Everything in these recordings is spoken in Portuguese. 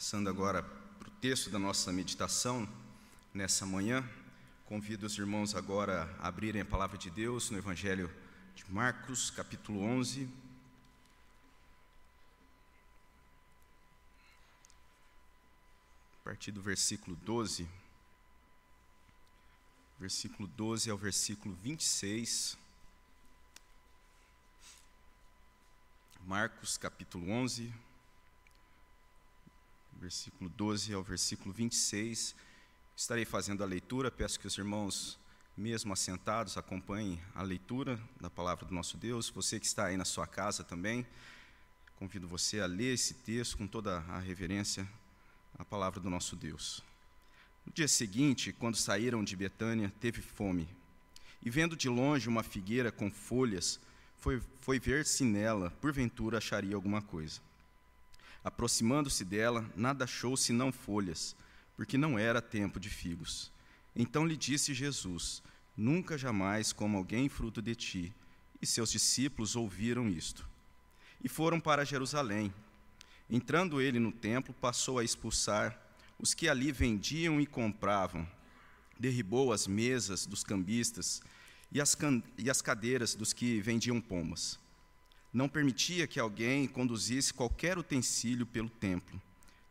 Passando agora para o texto da nossa meditação nessa manhã, convido os irmãos agora a abrirem a palavra de Deus no Evangelho de Marcos, capítulo 11. A partir do versículo 12, versículo 12 ao versículo 26. Marcos capítulo 11, versículo 12 ao versículo 26. Estarei fazendo a leitura, peço que os irmãos, mesmo assentados, acompanhem a leitura da palavra do nosso Deus. Você que está aí na sua casa também, convido você a ler esse texto com toda a reverência à palavra do nosso Deus. No dia seguinte, quando saíram de Betânia, teve fome. E vendo de longe uma figueira com folhas, foi, foi ver se nela, porventura, acharia alguma coisa. Aproximando-se dela, nada achou senão folhas, porque não era tempo de figos. Então lhe disse Jesus: Nunca jamais coma alguém fruto de ti. E seus discípulos ouviram isto. E foram para Jerusalém. Entrando ele no templo, passou a expulsar os que ali vendiam e compravam. Derribou as mesas dos cambistas e as, e as cadeiras dos que vendiam pomas não permitia que alguém conduzisse qualquer utensílio pelo templo.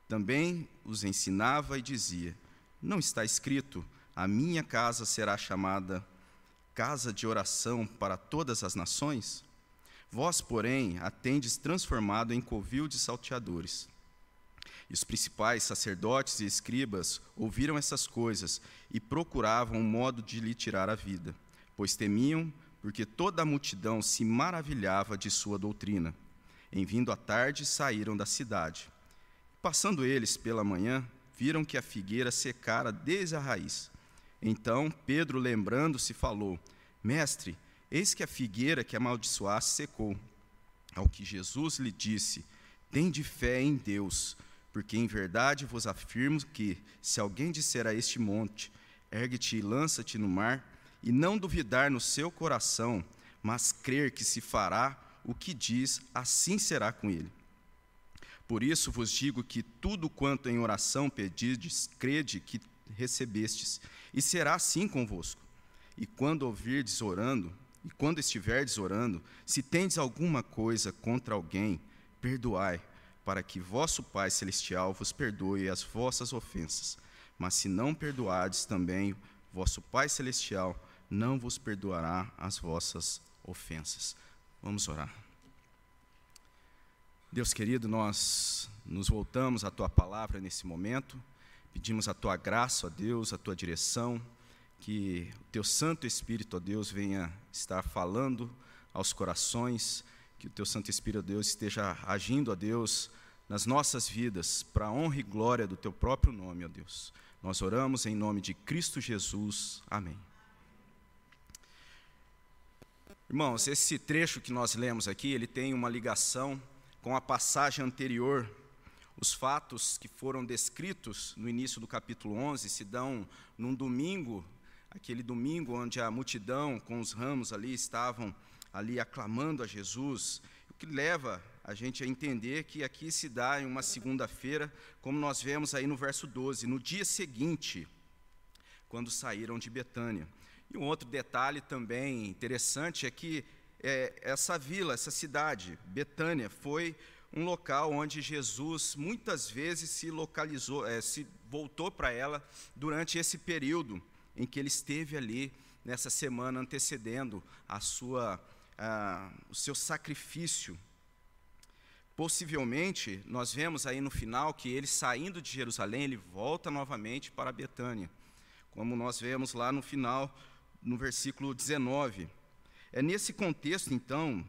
Também os ensinava e dizia: Não está escrito, a minha casa será chamada casa de oração para todas as nações? Vós, porém, a tendes transformado em covil de salteadores. E os principais sacerdotes e escribas ouviram essas coisas e procuravam um modo de lhe tirar a vida, pois temiam porque toda a multidão se maravilhava de sua doutrina. Em vindo à tarde, saíram da cidade. Passando eles pela manhã, viram que a figueira secara desde a raiz. Então Pedro, lembrando-se, falou: Mestre, eis que a figueira que amaldiçoaste secou. Ao que Jesus lhe disse: Tende fé em Deus, porque em verdade vos afirmo que, se alguém disser a este monte: Ergue-te e lança-te no mar, e não duvidar no seu coração, mas crer que se fará o que diz, assim será com ele. Por isso vos digo que tudo quanto em oração pedides, crede que recebestes, e será assim convosco. E quando ouvirdes orando, e quando estiverdes orando, se tendes alguma coisa contra alguém, perdoai, para que vosso Pai celestial vos perdoe as vossas ofensas. Mas se não perdoardes também, vosso Pai celestial não vos perdoará as vossas ofensas. Vamos orar. Deus querido, nós nos voltamos à tua palavra nesse momento, pedimos a tua graça, ó Deus, a tua direção, que o teu Santo Espírito, ó Deus, venha estar falando aos corações, que o teu Santo Espírito, ó Deus, esteja agindo, ó Deus, nas nossas vidas, para a honra e glória do teu próprio nome, ó Deus. Nós oramos em nome de Cristo Jesus. Amém. Irmãos, esse trecho que nós lemos aqui, ele tem uma ligação com a passagem anterior. Os fatos que foram descritos no início do capítulo 11 se dão num domingo, aquele domingo onde a multidão com os ramos ali estavam ali aclamando a Jesus, o que leva a gente a entender que aqui se dá em uma segunda-feira, como nós vemos aí no verso 12, no dia seguinte, quando saíram de Betânia. E um outro detalhe também interessante é que é, essa vila, essa cidade, Betânia, foi um local onde Jesus muitas vezes se localizou, é, se voltou para ela durante esse período em que ele esteve ali nessa semana antecedendo a sua, a, o seu sacrifício. Possivelmente, nós vemos aí no final que ele saindo de Jerusalém, ele volta novamente para Betânia, como nós vemos lá no final no versículo 19. É nesse contexto, então,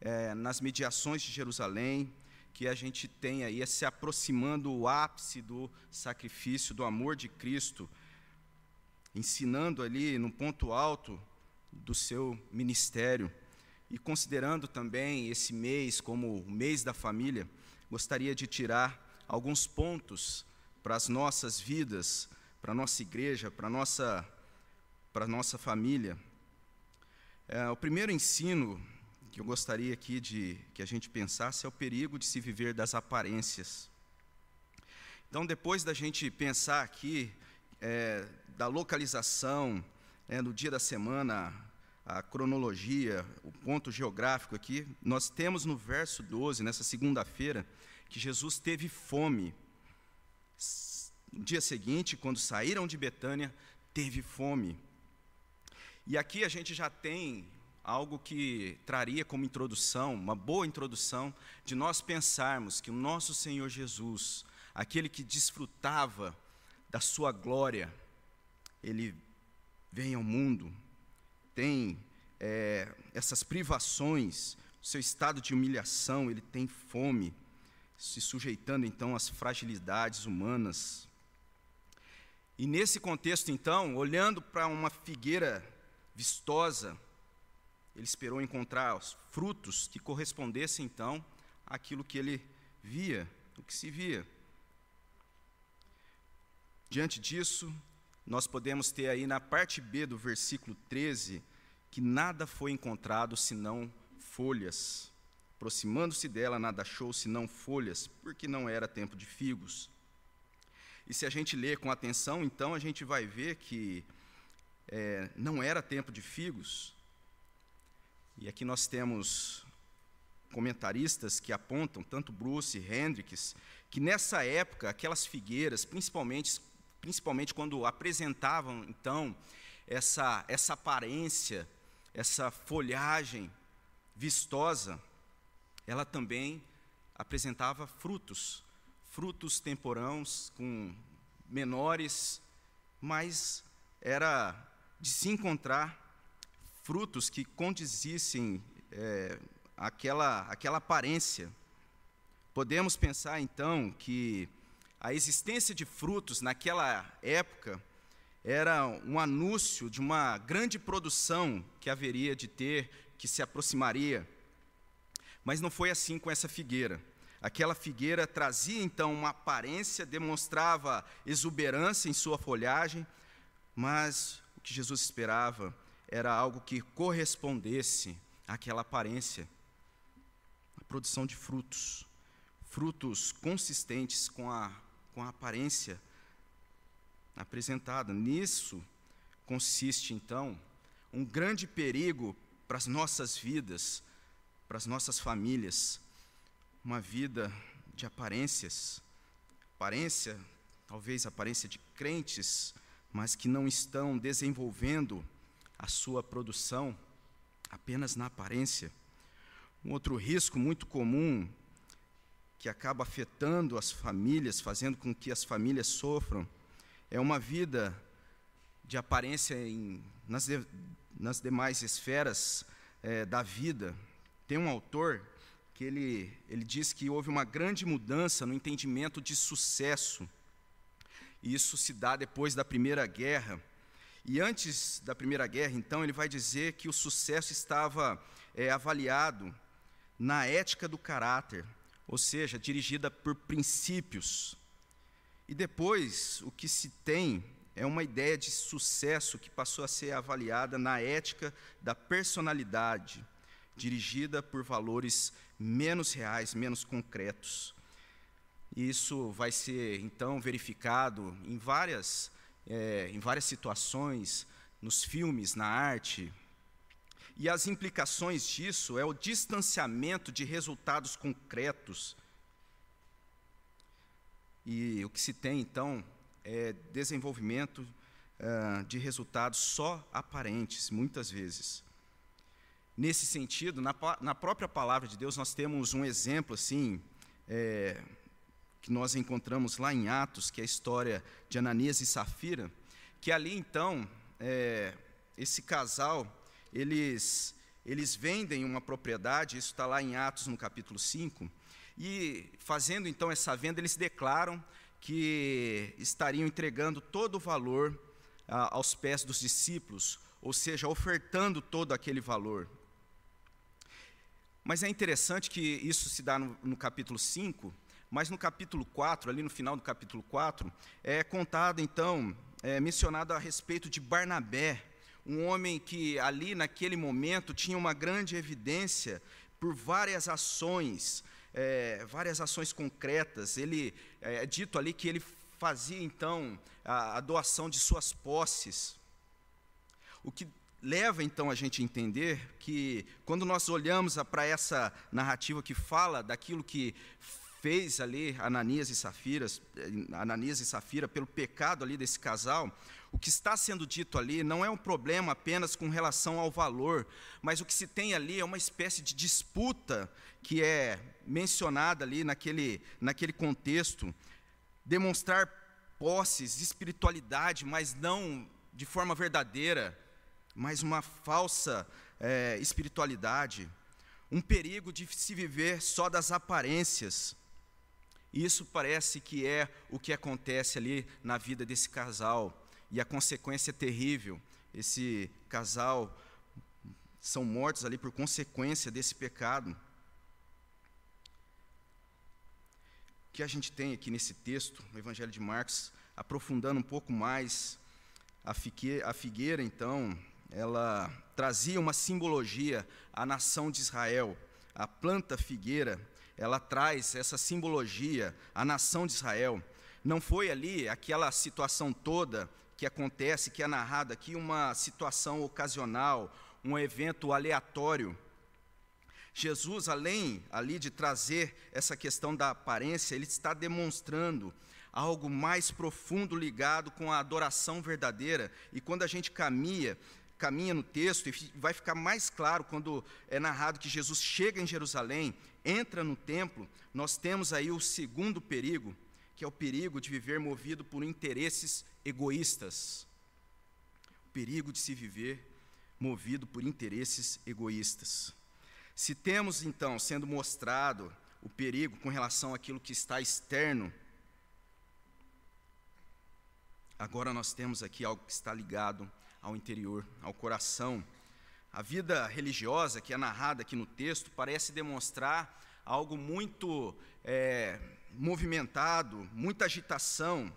é, nas mediações de Jerusalém, que a gente tem aí é se aproximando o ápice do sacrifício, do amor de Cristo, ensinando ali no ponto alto do seu ministério. E considerando também esse mês como o mês da família, gostaria de tirar alguns pontos para as nossas vidas, para a nossa igreja, para a nossa para a nossa família. É, o primeiro ensino que eu gostaria aqui de que a gente pensasse é o perigo de se viver das aparências. Então, depois da gente pensar aqui é, da localização, é, no dia da semana, a cronologia, o ponto geográfico aqui, nós temos no verso 12, nessa segunda-feira, que Jesus teve fome. No dia seguinte, quando saíram de Betânia, teve fome. E aqui a gente já tem algo que traria como introdução, uma boa introdução, de nós pensarmos que o nosso Senhor Jesus, aquele que desfrutava da sua glória, ele vem ao mundo, tem é, essas privações, seu estado de humilhação, ele tem fome, se sujeitando então às fragilidades humanas. E nesse contexto, então, olhando para uma figueira vistosa, ele esperou encontrar os frutos que correspondessem então àquilo que ele via, o que se via. Diante disso, nós podemos ter aí na parte B do versículo 13 que nada foi encontrado senão folhas. Aproximando-se dela, nada achou senão folhas, porque não era tempo de figos. E se a gente ler com atenção, então a gente vai ver que é, não era tempo de figos. E aqui nós temos comentaristas que apontam, tanto Bruce e Hendricks, que nessa época aquelas figueiras, principalmente principalmente quando apresentavam então essa essa aparência, essa folhagem vistosa, ela também apresentava frutos, frutos temporãos com menores, mas era de se encontrar frutos que condizissem é, aquela aquela aparência. Podemos pensar então que a existência de frutos naquela época era um anúncio de uma grande produção que haveria de ter, que se aproximaria. Mas não foi assim com essa figueira. Aquela figueira trazia então uma aparência, demonstrava exuberância em sua folhagem, mas que Jesus esperava era algo que correspondesse àquela aparência a produção de frutos, frutos consistentes com a com a aparência apresentada. Nisso consiste, então, um grande perigo para as nossas vidas, para as nossas famílias, uma vida de aparências, aparência, talvez aparência de crentes, mas que não estão desenvolvendo a sua produção apenas na aparência. Um outro risco muito comum que acaba afetando as famílias, fazendo com que as famílias sofram, é uma vida de aparência em, nas, de, nas demais esferas é, da vida. Tem um autor que ele, ele diz que houve uma grande mudança no entendimento de sucesso. E isso se dá depois da Primeira Guerra. E antes da Primeira Guerra, então, ele vai dizer que o sucesso estava é, avaliado na ética do caráter, ou seja, dirigida por princípios. E depois, o que se tem é uma ideia de sucesso que passou a ser avaliada na ética da personalidade, dirigida por valores menos reais, menos concretos. Isso vai ser, então, verificado em várias, é, em várias situações, nos filmes, na arte, e as implicações disso é o distanciamento de resultados concretos. E o que se tem, então, é desenvolvimento uh, de resultados só aparentes, muitas vezes. Nesse sentido, na, na, própria palavra de Deus, nós temos um exemplo assim, é, que nós encontramos lá em Atos, que é a história de Ananias e Safira, que ali então, é, esse casal eles, eles vendem uma propriedade, isso está lá em Atos no capítulo 5, e fazendo então essa venda, eles declaram que estariam entregando todo o valor ah, aos pés dos discípulos, ou seja, ofertando todo aquele valor. Mas é interessante que isso se dá no, no capítulo 5, mas no capítulo 4, ali no final do capítulo 4, é contado então, é mencionado a respeito de Barnabé, um homem que ali naquele momento tinha uma grande evidência por várias ações, é, várias ações concretas. Ele é, é dito ali que ele fazia então a, a doação de suas posses. O que leva então a gente a entender que quando nós olhamos para essa narrativa que fala daquilo que fez ali Ananias e Safiras, eh, Ananias e Safira pelo pecado ali desse casal, o que está sendo dito ali não é um problema apenas com relação ao valor, mas o que se tem ali é uma espécie de disputa que é mencionada ali naquele, naquele contexto, demonstrar posses, espiritualidade, mas não de forma verdadeira, mas uma falsa é, espiritualidade, um perigo de se viver só das aparências. Isso parece que é o que acontece ali na vida desse casal, e a consequência é terrível. Esse casal são mortos ali por consequência desse pecado. O que a gente tem aqui nesse texto, no Evangelho de Marcos, aprofundando um pouco mais, a figueira, a figueira então, ela trazia uma simbologia à nação de Israel. A planta figueira, ela traz essa simbologia à nação de Israel. Não foi ali aquela situação toda que acontece, que é narrada aqui, uma situação ocasional, um evento aleatório. Jesus, além ali de trazer essa questão da aparência, ele está demonstrando algo mais profundo ligado com a adoração verdadeira. E quando a gente caminha, caminha no texto, e vai ficar mais claro quando é narrado que Jesus chega em Jerusalém, entra no templo, nós temos aí o segundo perigo, que é o perigo de viver movido por interesses egoístas. O perigo de se viver movido por interesses egoístas. Se temos então sendo mostrado o perigo com relação àquilo que está externo, agora nós temos aqui algo que está ligado ao interior, ao coração. A vida religiosa que é narrada aqui no texto parece demonstrar algo muito é, movimentado, muita agitação.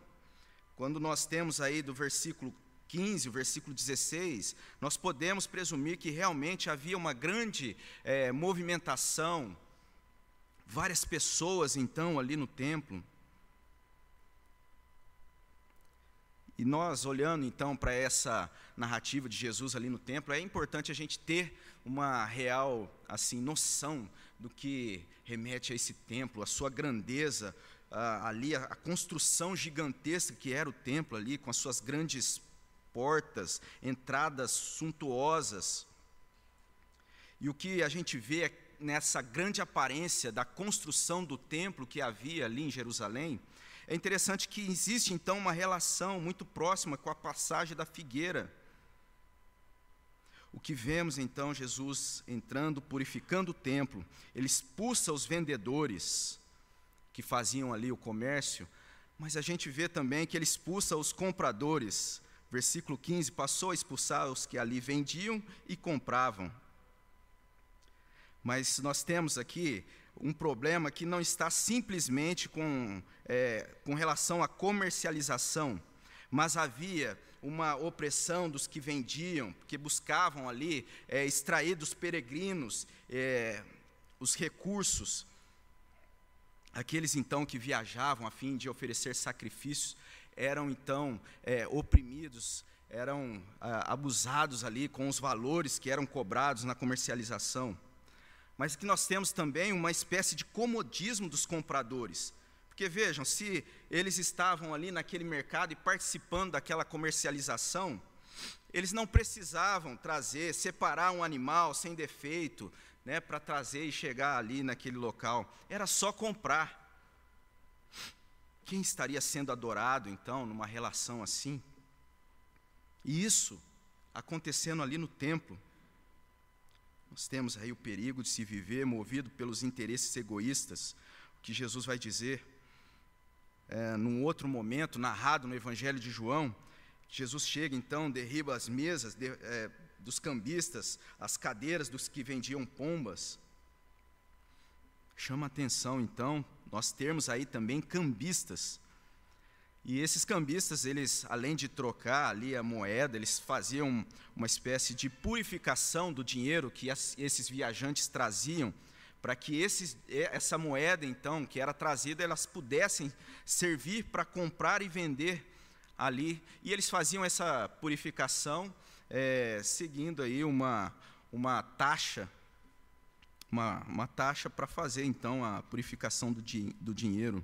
Quando nós temos aí do versículo 15, o versículo 16, nós podemos presumir que realmente havia uma grande é, movimentação, várias pessoas então ali no templo. E nós, olhando então para essa narrativa de Jesus ali no templo, é importante a gente ter uma real assim noção do que remete a esse templo, a sua grandeza, ali a, a construção gigantesca que era o templo ali, com as suas grandes portas, entradas suntuosas. E o que a gente vê é nessa grande aparência da construção do templo que havia ali em Jerusalém, é interessante que existe então uma relação muito próxima com a passagem da figueira. O que vemos então Jesus entrando, purificando o templo, ele expulsa os vendedores que faziam ali o comércio, mas a gente vê também que ele expulsa os compradores. Versículo 15: passou a expulsar os que ali vendiam e compravam. Mas nós temos aqui um problema que não está simplesmente com, é, com relação à comercialização, mas havia uma opressão dos que vendiam, que buscavam ali é, extrair dos peregrinos é, os recursos. Aqueles então que viajavam a fim de oferecer sacrifícios eram então é, oprimidos, eram ah, abusados ali com os valores que eram cobrados na comercialização mas que nós temos também uma espécie de comodismo dos compradores. Porque vejam, se eles estavam ali naquele mercado e participando daquela comercialização, eles não precisavam trazer, separar um animal sem defeito, né, para trazer e chegar ali naquele local. Era só comprar. Quem estaria sendo adorado então numa relação assim? E isso acontecendo ali no templo. Nós temos aí o perigo de se viver movido pelos interesses egoístas, o que Jesus vai dizer é, num outro momento, narrado no Evangelho de João. Jesus chega então, derriba as mesas de, é, dos cambistas, as cadeiras dos que vendiam pombas. Chama atenção então, nós termos aí também cambistas e esses cambistas, eles, além de trocar ali a moeda, eles faziam uma espécie de purificação do dinheiro que esses viajantes traziam para que esses, essa moeda, então, que era trazida, elas pudessem servir para comprar e vender ali. E eles faziam essa purificação é, seguindo aí uma, uma taxa, uma, uma taxa para fazer, então, a purificação do, di, do dinheiro.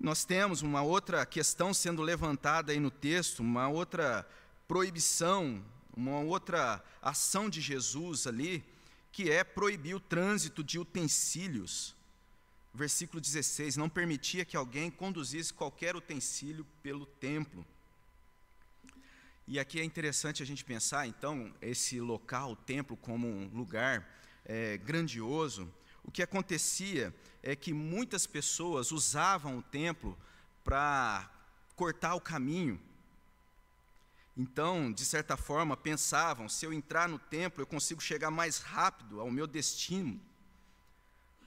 Nós temos uma outra questão sendo levantada aí no texto, uma outra proibição, uma outra ação de Jesus ali, que é proibir o trânsito de utensílios. Versículo 16: não permitia que alguém conduzisse qualquer utensílio pelo templo. E aqui é interessante a gente pensar, então, esse local, o templo, como um lugar é, grandioso. O que acontecia é que muitas pessoas usavam o templo para cortar o caminho. Então, de certa forma, pensavam: se eu entrar no templo, eu consigo chegar mais rápido ao meu destino.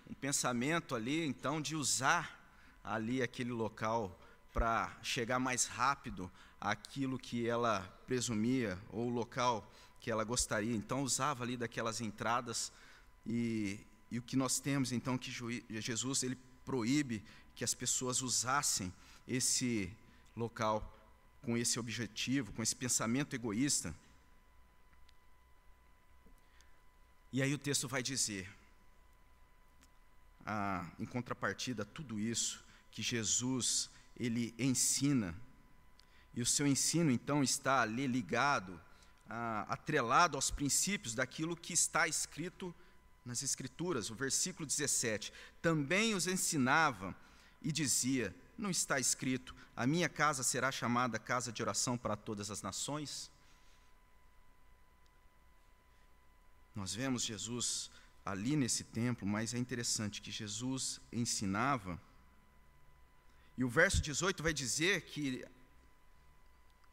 Um pensamento ali, então, de usar ali aquele local para chegar mais rápido àquilo que ela presumia, ou o local que ela gostaria. Então, usava ali daquelas entradas e, e o que nós temos então que Jesus ele proíbe que as pessoas usassem esse local com esse objetivo, com esse pensamento egoísta. E aí o texto vai dizer, ah, em contrapartida a tudo isso, que Jesus ele ensina, e o seu ensino então está ali ligado, ah, atrelado aos princípios daquilo que está escrito nas Escrituras, o versículo 17: também os ensinava e dizia: Não está escrito, a minha casa será chamada casa de oração para todas as nações? Nós vemos Jesus ali nesse templo, mas é interessante que Jesus ensinava, e o verso 18 vai dizer que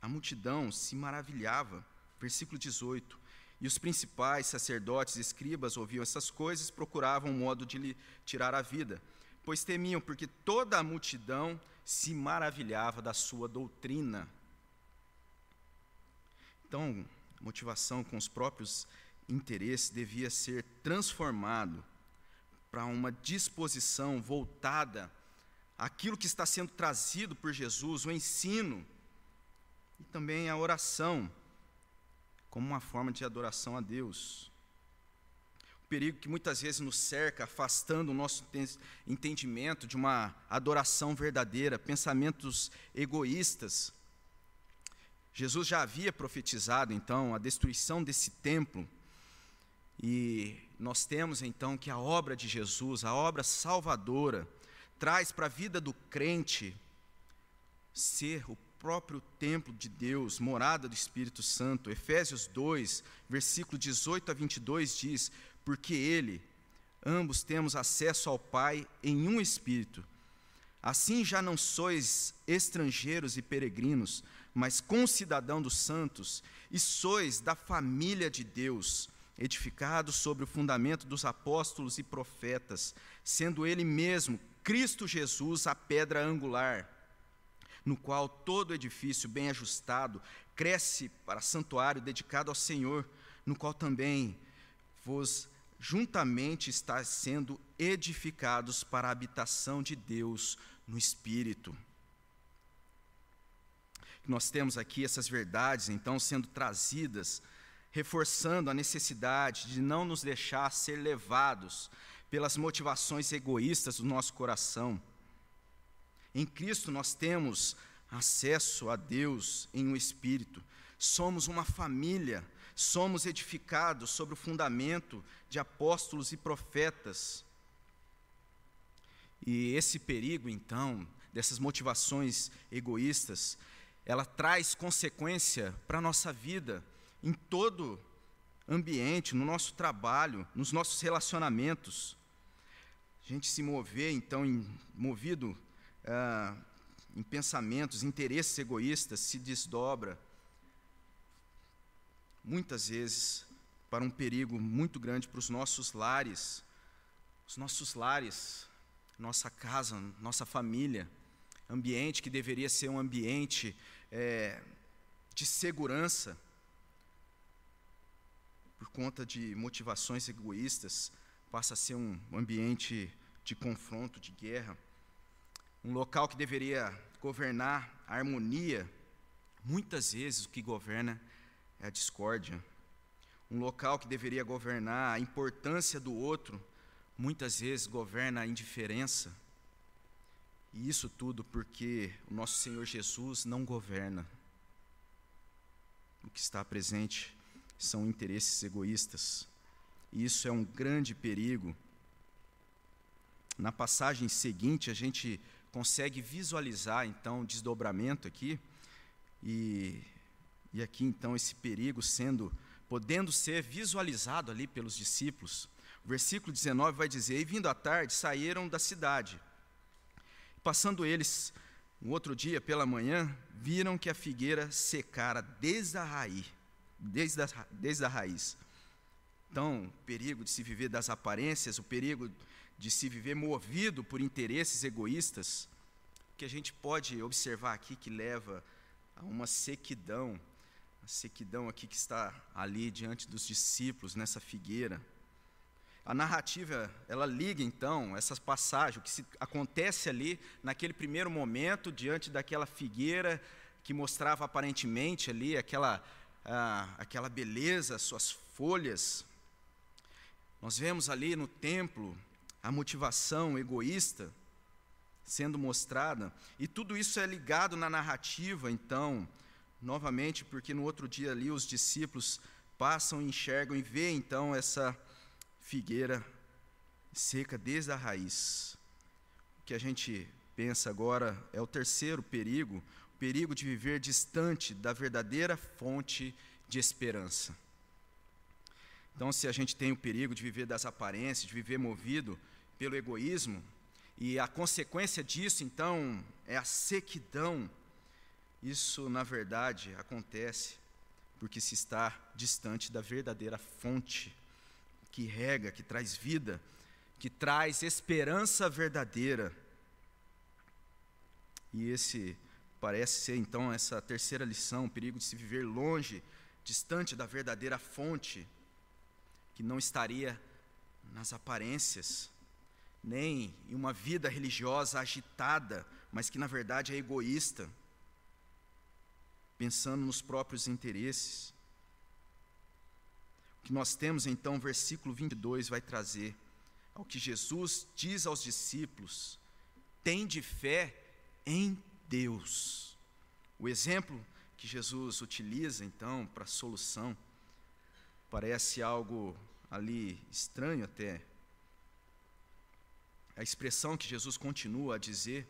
a multidão se maravilhava, versículo 18, e os principais sacerdotes e escribas ouviam essas coisas e procuravam um modo de lhe tirar a vida, pois temiam, porque toda a multidão se maravilhava da sua doutrina. Então, motivação com os próprios interesses devia ser transformado para uma disposição voltada àquilo que está sendo trazido por Jesus, o ensino e também a oração como uma forma de adoração a Deus. O perigo que muitas vezes nos cerca, afastando o nosso entendimento de uma adoração verdadeira, pensamentos egoístas. Jesus já havia profetizado então a destruição desse templo. E nós temos então que a obra de Jesus, a obra salvadora, traz para a vida do crente ser o próprio templo de Deus, morada do Espírito Santo. Efésios 2, versículo 18 a 22 diz: Porque Ele, ambos temos acesso ao Pai em um Espírito. Assim já não sois estrangeiros e peregrinos, mas concidadão dos santos, e sois da família de Deus, edificados sobre o fundamento dos apóstolos e profetas, sendo Ele mesmo, Cristo Jesus, a pedra angular no qual todo edifício bem ajustado cresce para santuário dedicado ao Senhor, no qual também vos juntamente está sendo edificados para a habitação de Deus no Espírito. Nós temos aqui essas verdades, então, sendo trazidas, reforçando a necessidade de não nos deixar ser levados pelas motivações egoístas do nosso coração em Cristo nós temos acesso a Deus em um espírito. Somos uma família, somos edificados sobre o fundamento de apóstolos e profetas. E esse perigo, então, dessas motivações egoístas, ela traz consequência para a nossa vida, em todo ambiente, no nosso trabalho, nos nossos relacionamentos. A gente se mover, então, em, movido ah, em pensamentos, interesses egoístas, se desdobra, muitas vezes, para um perigo muito grande para os nossos lares, os nossos lares, nossa casa, nossa família, ambiente que deveria ser um ambiente é, de segurança, por conta de motivações egoístas, passa a ser um ambiente de confronto, de guerra. Um local que deveria governar a harmonia, muitas vezes o que governa é a discórdia. Um local que deveria governar a importância do outro, muitas vezes governa a indiferença. E isso tudo porque o nosso Senhor Jesus não governa. O que está presente são interesses egoístas. E isso é um grande perigo. Na passagem seguinte, a gente consegue visualizar então o desdobramento aqui e, e aqui então esse perigo sendo podendo ser visualizado ali pelos discípulos. O versículo 19 vai dizer: "E vindo à tarde, saíram da cidade. Passando eles um outro dia pela manhã, viram que a figueira secara desde a raiz, desde a, desde a raiz. Então, o perigo de se viver das aparências, o perigo de se viver movido por interesses egoístas, que a gente pode observar aqui que leva a uma sequidão, a sequidão aqui que está ali diante dos discípulos nessa figueira. A narrativa, ela liga então essas passagens, o que se, acontece ali naquele primeiro momento diante daquela figueira que mostrava aparentemente ali aquela, ah, aquela beleza, suas folhas. Nós vemos ali no templo a motivação egoísta sendo mostrada, e tudo isso é ligado na narrativa, então, novamente, porque no outro dia ali os discípulos passam, enxergam e vê então essa figueira seca desde a raiz. O que a gente pensa agora é o terceiro perigo, o perigo de viver distante da verdadeira fonte de esperança. Então, se a gente tem o perigo de viver das aparências, de viver movido pelo egoísmo, e a consequência disso, então, é a sequidão. Isso, na verdade, acontece porque se está distante da verdadeira fonte que rega, que traz vida, que traz esperança verdadeira. E esse parece ser então essa terceira lição, o perigo de se viver longe, distante da verdadeira fonte, que não estaria nas aparências, nem em uma vida religiosa agitada, mas que na verdade é egoísta, pensando nos próprios interesses. O que nós temos então, versículo 22 vai trazer ao que Jesus diz aos discípulos: tem de fé em Deus. O exemplo que Jesus utiliza então para a solução parece algo ali estranho até, a expressão que Jesus continua a dizer,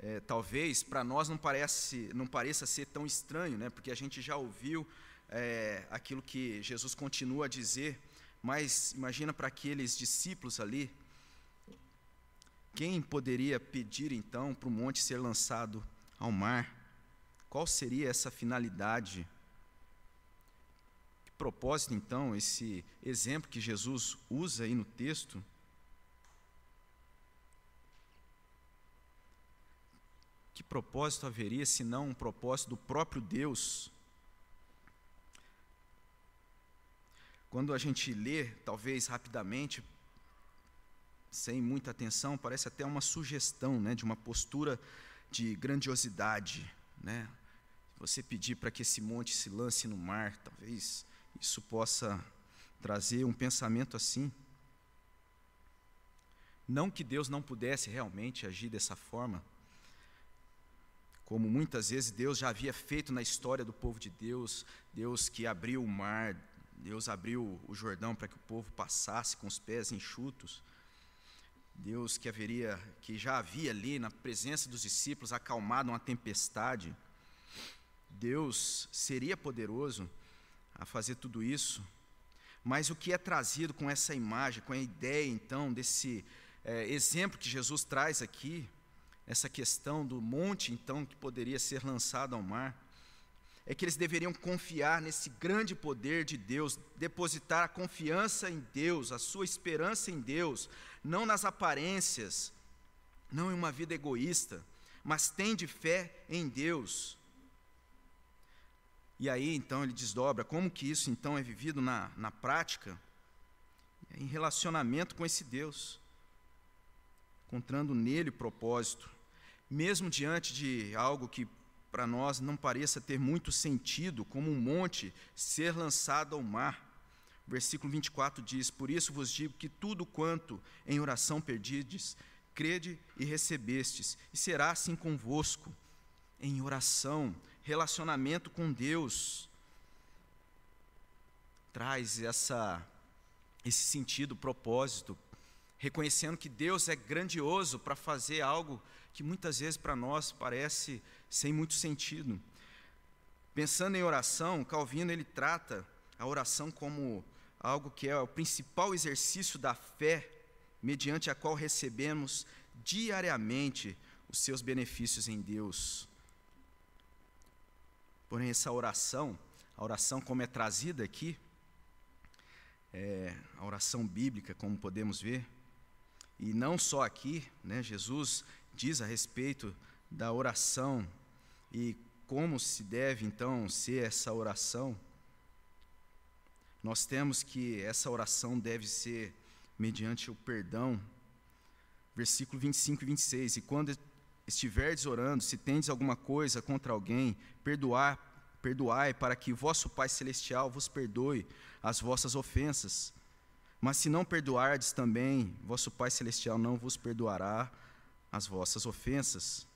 é, talvez para nós não, parece, não pareça ser tão estranho, né? porque a gente já ouviu é, aquilo que Jesus continua a dizer, mas imagina para aqueles discípulos ali, quem poderia pedir então para o monte ser lançado ao mar? Qual seria essa finalidade? Que propósito então esse exemplo que Jesus usa aí no texto? Que propósito haveria se não um propósito do próprio Deus? Quando a gente lê, talvez rapidamente, sem muita atenção, parece até uma sugestão né, de uma postura de grandiosidade. Né? Você pedir para que esse monte se lance no mar, talvez isso possa trazer um pensamento assim. Não que Deus não pudesse realmente agir dessa forma, como muitas vezes Deus já havia feito na história do povo de Deus, Deus que abriu o mar, Deus abriu o Jordão para que o povo passasse com os pés enxutos. Deus que haveria, que já havia ali na presença dos discípulos acalmado uma tempestade. Deus seria poderoso a fazer tudo isso, mas o que é trazido com essa imagem, com a ideia então desse é, exemplo que Jesus traz aqui, essa questão do monte, então, que poderia ser lançado ao mar, é que eles deveriam confiar nesse grande poder de Deus, depositar a confiança em Deus, a sua esperança em Deus, não nas aparências, não em uma vida egoísta, mas tem de fé em Deus. E aí então ele desdobra como que isso então é vivido na, na prática. em relacionamento com esse Deus, encontrando nele propósito, mesmo diante de algo que para nós não pareça ter muito sentido, como um monte ser lançado ao mar. Versículo 24 diz: Por isso vos digo que tudo quanto em oração perdides, crede e recebestes, e será assim convosco. Em oração, relacionamento com Deus, traz essa, esse sentido, propósito, reconhecendo que Deus é grandioso para fazer algo que muitas vezes para nós parece sem muito sentido. Pensando em oração, Calvino ele trata a oração como algo que é o principal exercício da fé, mediante a qual recebemos diariamente os seus benefícios em Deus. Porém, essa oração, a oração como é trazida aqui, é a oração bíblica, como podemos ver, e não só aqui, né, Jesus diz a respeito da oração e como se deve então ser essa oração. Nós temos que essa oração deve ser mediante o perdão. Versículo 25 e 26. E quando estiverdes orando, se tendes alguma coisa contra alguém, perdoar, perdoai para que vosso Pai celestial vos perdoe as vossas ofensas. Mas se não perdoardes também, vosso Pai celestial não vos perdoará as vossas ofensas.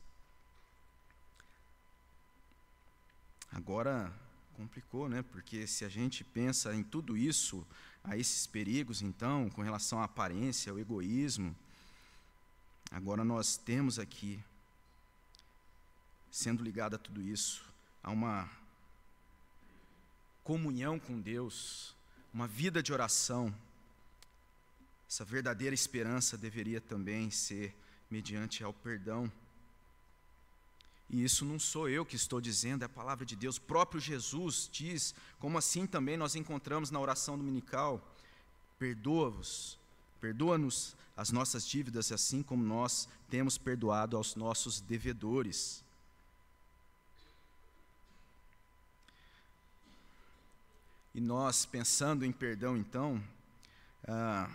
Agora complicou, né? Porque se a gente pensa em tudo isso, a esses perigos, então, com relação à aparência, ao egoísmo, agora nós temos aqui, sendo ligado a tudo isso, a uma comunhão com Deus, uma vida de oração. Essa verdadeira esperança deveria também ser mediante ao perdão. E isso não sou eu que estou dizendo, é a palavra de Deus. O próprio Jesus diz, como assim também nós encontramos na oração dominical: perdoa-vos, perdoa-nos as nossas dívidas, assim como nós temos perdoado aos nossos devedores. E nós, pensando em perdão, então, ah,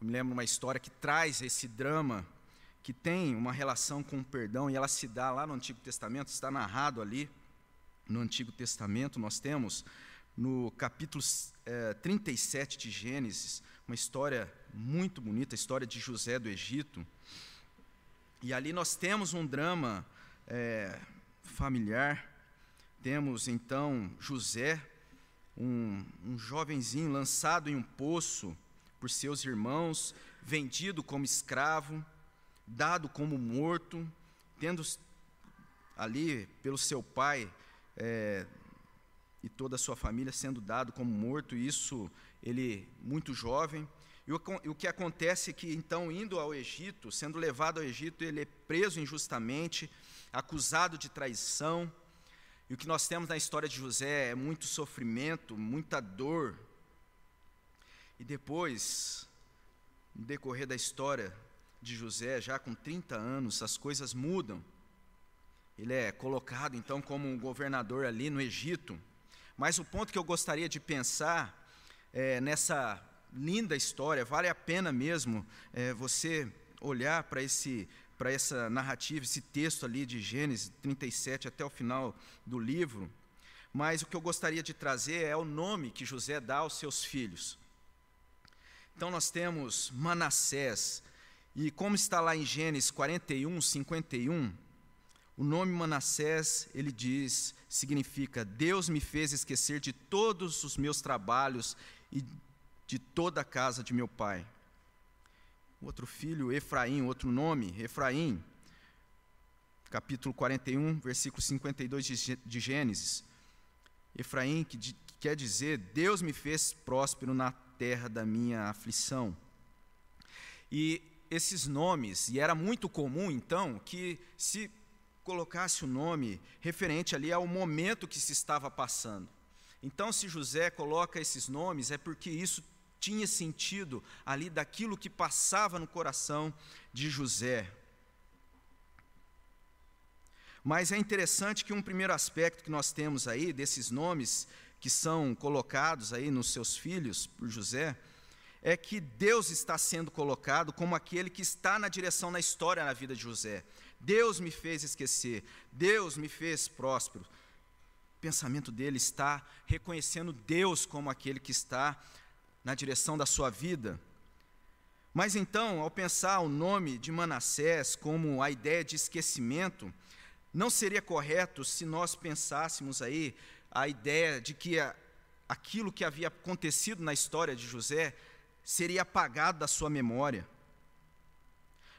eu me lembro uma história que traz esse drama que tem uma relação com o perdão, e ela se dá lá no Antigo Testamento, está narrado ali no Antigo Testamento. Nós temos no capítulo é, 37 de Gênesis, uma história muito bonita, a história de José do Egito. E ali nós temos um drama é, familiar. Temos então José, um, um jovenzinho lançado em um poço por seus irmãos, vendido como escravo dado como morto, tendo ali pelo seu pai é, e toda a sua família sendo dado como morto, isso ele muito jovem. E o, o que acontece é que, então, indo ao Egito, sendo levado ao Egito, ele é preso injustamente, acusado de traição. E o que nós temos na história de José é muito sofrimento, muita dor. E depois, no decorrer da história, de José, já com 30 anos, as coisas mudam. Ele é colocado então como um governador ali no Egito. Mas o ponto que eu gostaria de pensar é, nessa linda história, vale a pena mesmo é, você olhar para esse para essa narrativa, esse texto ali de Gênesis 37 até o final do livro. Mas o que eu gostaria de trazer é o nome que José dá aos seus filhos. Então nós temos Manassés, e como está lá em Gênesis 41, 51, o nome Manassés, ele diz, significa: Deus me fez esquecer de todos os meus trabalhos e de toda a casa de meu pai. Outro filho, Efraim, outro nome, Efraim, capítulo 41, versículo 52 de Gênesis. Efraim, que quer dizer: Deus me fez próspero na terra da minha aflição. E esses nomes, e era muito comum então que se colocasse o nome referente ali ao momento que se estava passando. Então, se José coloca esses nomes, é porque isso tinha sentido ali daquilo que passava no coração de José. Mas é interessante que um primeiro aspecto que nós temos aí desses nomes que são colocados aí nos seus filhos por José é que Deus está sendo colocado como aquele que está na direção na história na vida de José. Deus me fez esquecer, Deus me fez próspero. O pensamento dele está reconhecendo Deus como aquele que está na direção da sua vida. Mas então, ao pensar o nome de Manassés como a ideia de esquecimento, não seria correto se nós pensássemos aí a ideia de que aquilo que havia acontecido na história de José seria apagado da sua memória.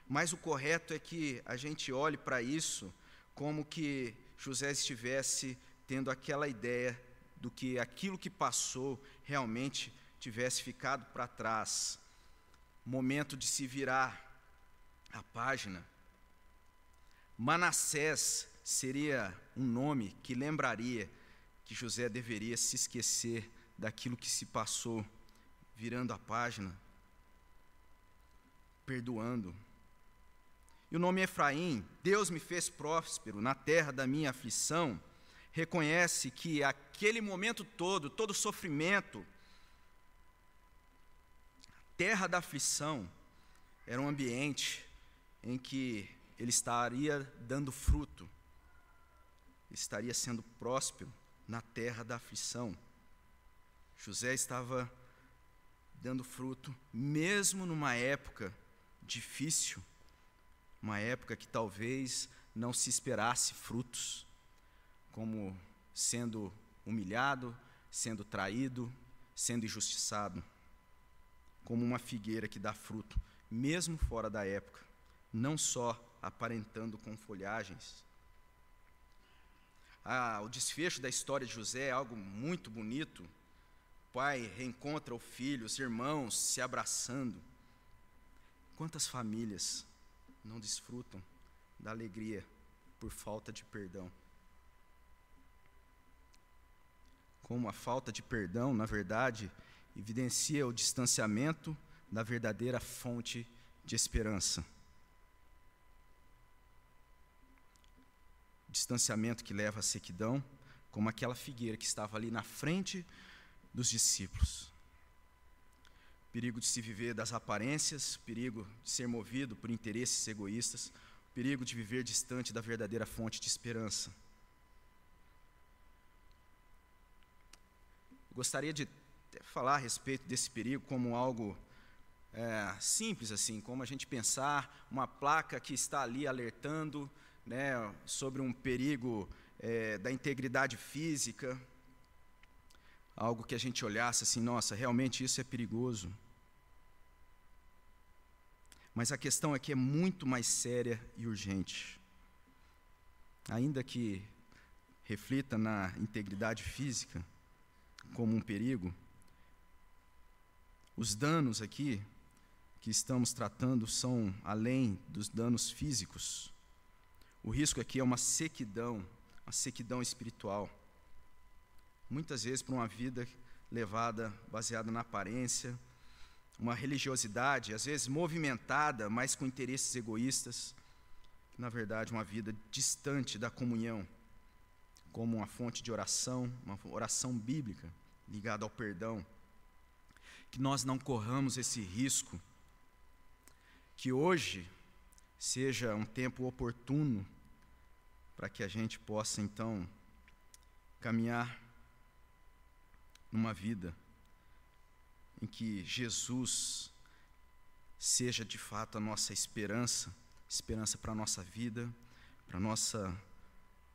Mas o correto é que a gente olhe para isso como que José estivesse tendo aquela ideia do que aquilo que passou realmente tivesse ficado para trás. Momento de se virar a página. Manassés seria um nome que lembraria que José deveria se esquecer daquilo que se passou virando a página, perdoando. E o nome Efraim, Deus me fez próspero na terra da minha aflição, reconhece que aquele momento todo, todo sofrimento, a terra da aflição, era um ambiente em que ele estaria dando fruto, estaria sendo próspero na terra da aflição. José estava dando fruto, mesmo numa época difícil, uma época que talvez não se esperasse frutos, como sendo humilhado, sendo traído, sendo injustiçado, como uma figueira que dá fruto, mesmo fora da época, não só aparentando com folhagens. Ah, o desfecho da história de José é algo muito bonito pai reencontra o filho, os irmãos se abraçando. Quantas famílias não desfrutam da alegria por falta de perdão? Como a falta de perdão, na verdade, evidencia o distanciamento da verdadeira fonte de esperança. Distanciamento que leva à sequidão, como aquela figueira que estava ali na frente dos discípulos. Perigo de se viver das aparências, perigo de ser movido por interesses egoístas, perigo de viver distante da verdadeira fonte de esperança. Eu gostaria de falar a respeito desse perigo como algo é, simples, assim, como a gente pensar uma placa que está ali alertando né, sobre um perigo é, da integridade física, algo que a gente olhasse assim, nossa, realmente isso é perigoso. Mas a questão aqui é muito mais séria e urgente. Ainda que reflita na integridade física como um perigo, os danos aqui que estamos tratando são além dos danos físicos. O risco aqui é uma sequidão, uma sequidão espiritual muitas vezes para uma vida levada baseada na aparência, uma religiosidade, às vezes movimentada, mas com interesses egoístas, na verdade, uma vida distante da comunhão, como uma fonte de oração, uma oração bíblica ligada ao perdão. Que nós não corramos esse risco, que hoje seja um tempo oportuno para que a gente possa então caminhar numa vida em que Jesus seja de fato a nossa esperança, esperança para a nossa vida, para a nossa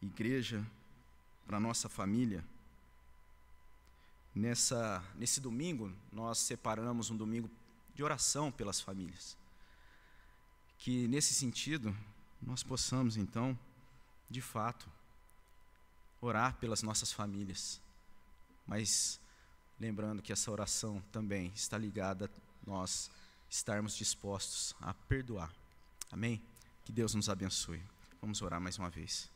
igreja, para a nossa família. Nessa, nesse domingo, nós separamos um domingo de oração pelas famílias. Que nesse sentido, nós possamos então, de fato, orar pelas nossas famílias, mas Lembrando que essa oração também está ligada a nós estarmos dispostos a perdoar. Amém? Que Deus nos abençoe. Vamos orar mais uma vez.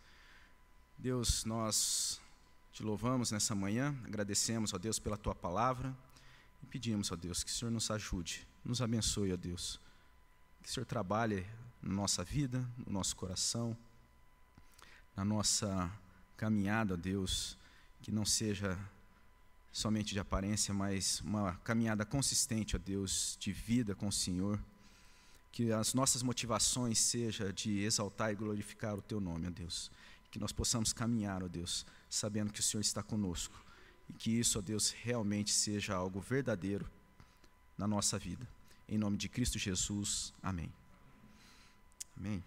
Deus, nós te louvamos nessa manhã, agradecemos, ó Deus, pela tua palavra e pedimos, ó Deus, que o Senhor nos ajude, nos abençoe, ó Deus. Que o Senhor trabalhe na nossa vida, no nosso coração, na nossa caminhada, Deus, que não seja somente de aparência, mas uma caminhada consistente, ó Deus, de vida com o Senhor. Que as nossas motivações seja de exaltar e glorificar o teu nome, ó Deus. Que nós possamos caminhar, ó Deus, sabendo que o Senhor está conosco. E que isso, ó Deus, realmente seja algo verdadeiro na nossa vida. Em nome de Cristo Jesus. Amém. Amém.